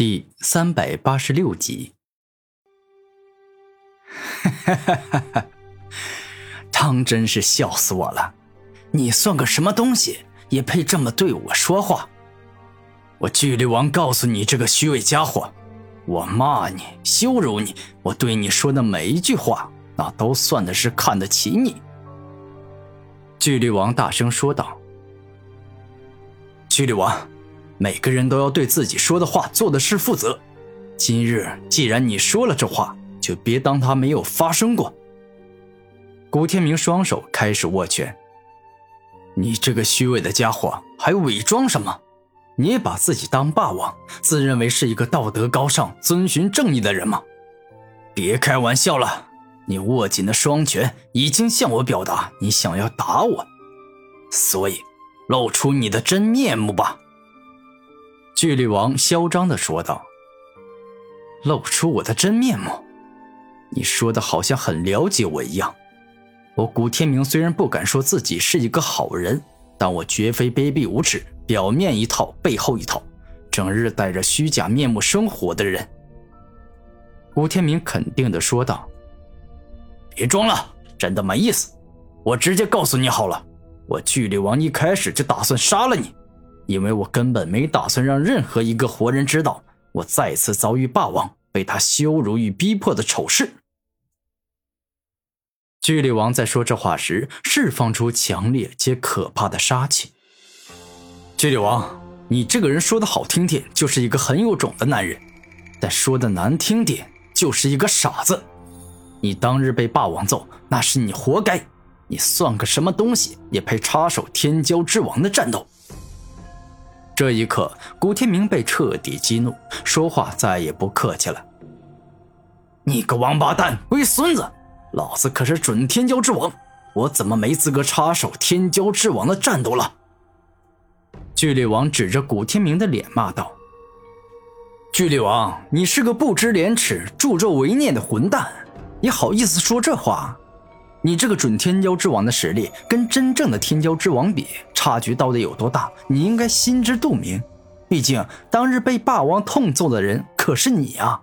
第三百八十六集。哈哈哈哈哈！当真是笑死我了！你算个什么东西，也配这么对我说话？我巨力王告诉你这个虚伪家伙，我骂你、羞辱你，我对你说的每一句话，那都算的是看得起你。巨力王大声说道：“巨力王。”每个人都要对自己说的话、做的事负责。今日既然你说了这话，就别当他没有发生过。古天明双手开始握拳。你这个虚伪的家伙，还伪装什么？你把自己当霸王，自认为是一个道德高尚、遵循正义的人吗？别开玩笑了！你握紧的双拳已经向我表达你想要打我，所以露出你的真面目吧。巨力王嚣张的说道：“露出我的真面目，你说的好像很了解我一样。我古天明虽然不敢说自己是一个好人，但我绝非卑鄙无耻、表面一套背后一套、整日戴着虚假面目生活的人。”古天明肯定的说道：“别装了，真的没意思。我直接告诉你好了，我巨力王一开始就打算杀了你。”因为我根本没打算让任何一个活人知道我再次遭遇霸王被他羞辱与逼迫的丑事。巨力王在说这话时，释放出强烈且可怕的杀气。巨力王，你这个人说的好听点，就是一个很有种的男人；但说的难听点，就是一个傻子。你当日被霸王揍，那是你活该。你算个什么东西，也配插手天骄之王的战斗？这一刻，古天明被彻底激怒，说话再也不客气了。你个王八蛋，龟孙子！老子可是准天骄之王，我怎么没资格插手天骄之王的战斗了？巨力王指着古天明的脸骂道：“巨力王，你是个不知廉耻、助纣为虐的混蛋，你好意思说这话？你这个准天骄之王的实力，跟真正的天骄之王比？”差距到底有多大？你应该心知肚明。毕竟当日被霸王痛揍的人可是你啊！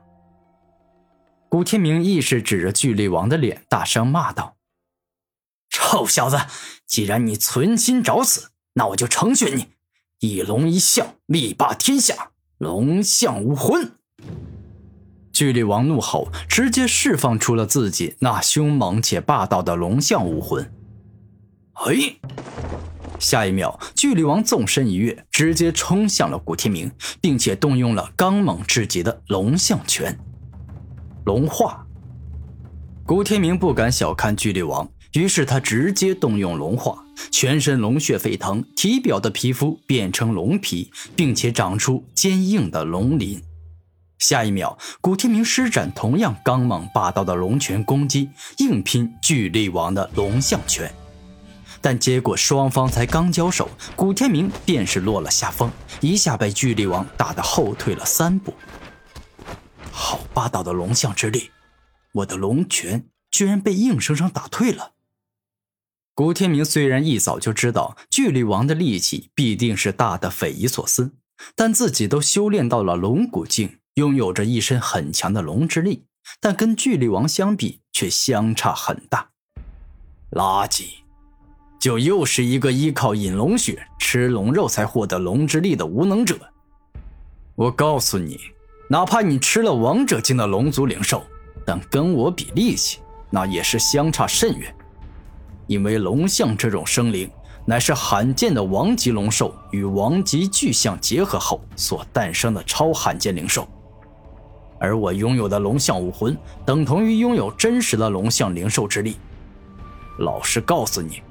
古天明亦是指着巨力王的脸，大声骂道：“臭小子，既然你存心找死，那我就成全你！一龙一象，力霸天下，龙象武魂！”巨力王怒吼，直接释放出了自己那凶猛且霸道的龙象武魂。嘿！下一秒，巨力王纵身一跃，直接冲向了古天明，并且动用了刚猛至极的龙象拳。龙化。古天明不敢小看巨力王，于是他直接动用龙化，全身龙血沸腾，体表的皮肤变成龙皮，并且长出坚硬的龙鳞。下一秒，古天明施展同样刚猛霸道的龙拳攻击，硬拼巨力王的龙象拳。但结果双方才刚交手，古天明便是落了下风，一下被巨力王打得后退了三步。好霸道的龙象之力，我的龙拳居然被硬生生打退了。古天明虽然一早就知道巨力王的力气必定是大的匪夷所思，但自己都修炼到了龙骨境，拥有着一身很强的龙之力，但跟巨力王相比却相差很大。垃圾！就又是一个依靠饮龙血、吃龙肉才获得龙之力的无能者。我告诉你，哪怕你吃了王者境的龙族灵兽，但跟我比力气，那也是相差甚远。因为龙象这种生灵，乃是罕见的王级龙兽与王级巨象结合后所诞生的超罕见灵兽，而我拥有的龙象武魂，等同于拥有真实的龙象灵兽之力。老实告诉你。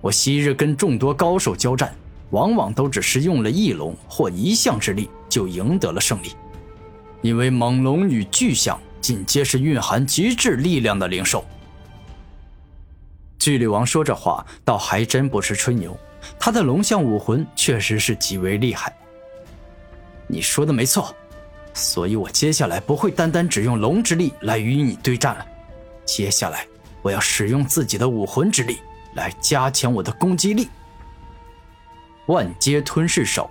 我昔日跟众多高手交战，往往都只是用了一龙或一象之力就赢得了胜利，因为猛龙与巨象尽皆是蕴含极致力量的灵兽。巨力王说这话倒还真不是吹牛，他的龙象武魂确实是极为厉害。你说的没错，所以我接下来不会单单只用龙之力来与你对战了，接下来我要使用自己的武魂之力。来加强我的攻击力。万阶吞噬手，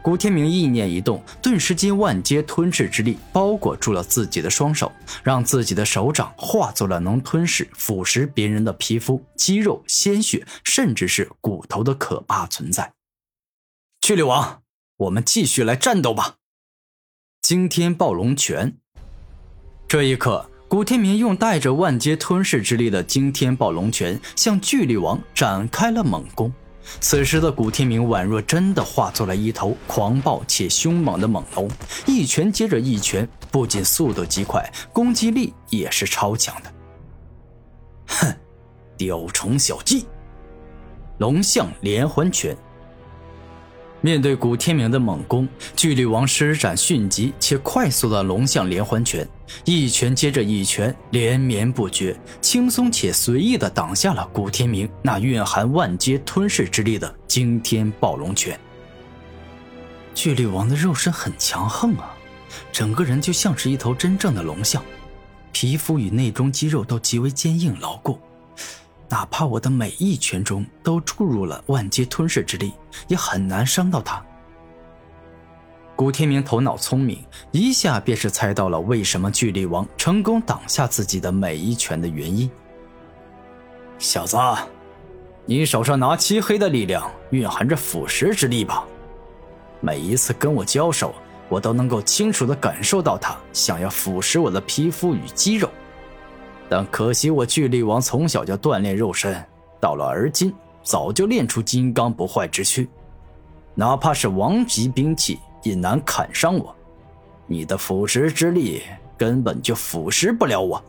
古天明意念一动，顿时间万阶吞噬之力包裹住了自己的双手，让自己的手掌化作了能吞噬、腐蚀别人的皮肤、肌肉、鲜血，甚至是骨头的可怕存在。巨力王，我们继续来战斗吧！惊天暴龙拳。这一刻，古天明用带着万阶吞噬之力的惊天暴龙拳向巨力王展开了猛攻。此时的古天明宛若真的化作了一头狂暴且凶猛的猛龙，一拳接着一拳，不仅速度极快，攻击力也是超强的。哼，雕虫小技，龙象连环拳。面对古天明的猛攻，巨力王施展迅疾且快速的龙象连环拳，一拳接着一拳，连绵不绝，轻松且随意的挡下了古天明那蕴含万阶吞噬之力的惊天暴龙拳。巨力王的肉身很强横啊，整个人就像是一头真正的龙象，皮肤与内中肌肉都极为坚硬牢固。哪怕我的每一拳中都注入了万阶吞噬之力，也很难伤到他。古天明头脑聪明，一下便是猜到了为什么巨力王成功挡下自己的每一拳的原因。小子，你手上拿漆黑的力量，蕴含着腐蚀之力吧？每一次跟我交手，我都能够清楚的感受到他想要腐蚀我的皮肤与肌肉。但可惜，我巨力王从小就锻炼肉身，到了而今，早就练出金刚不坏之躯，哪怕是王级兵器也难砍伤我。你的腐蚀之力根本就腐蚀不了我。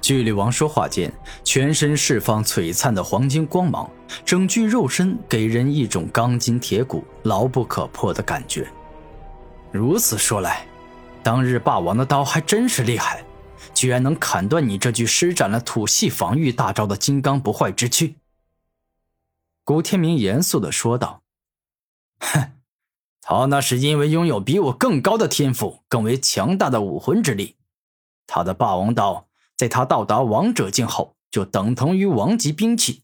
巨力王说话间，全身释放璀璨的黄金光芒，整具肉身给人一种钢筋铁骨、牢不可破的感觉。如此说来，当日霸王的刀还真是厉害。居然能砍断你这具施展了土系防御大招的金刚不坏之躯。”古天明严肃的说道，“哼，他那是因为拥有比我更高的天赋，更为强大的武魂之力。他的霸王刀，在他到达王者境后，就等同于王级兵器。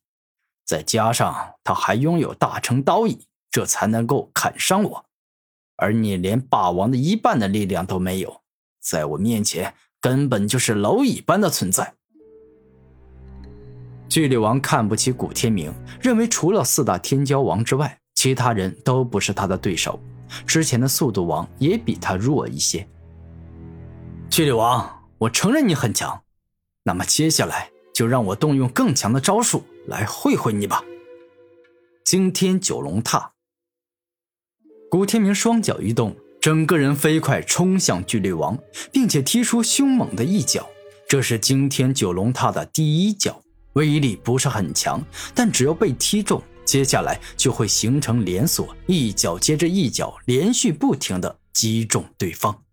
再加上他还拥有大成刀意，这才能够砍伤我。而你连霸王的一半的力量都没有，在我面前。”根本就是蝼蚁般的存在。巨力王看不起古天明，认为除了四大天骄王之外，其他人都不是他的对手。之前的速度王也比他弱一些。巨力王，我承认你很强，那么接下来就让我动用更强的招数来会会你吧。惊天九龙踏。古天明双脚一动。整个人飞快冲向巨力王，并且踢出凶猛的一脚。这是惊天九龙踏的第一脚，威力不是很强，但只要被踢中，接下来就会形成连锁，一脚接着一脚，连续不停的击中对方。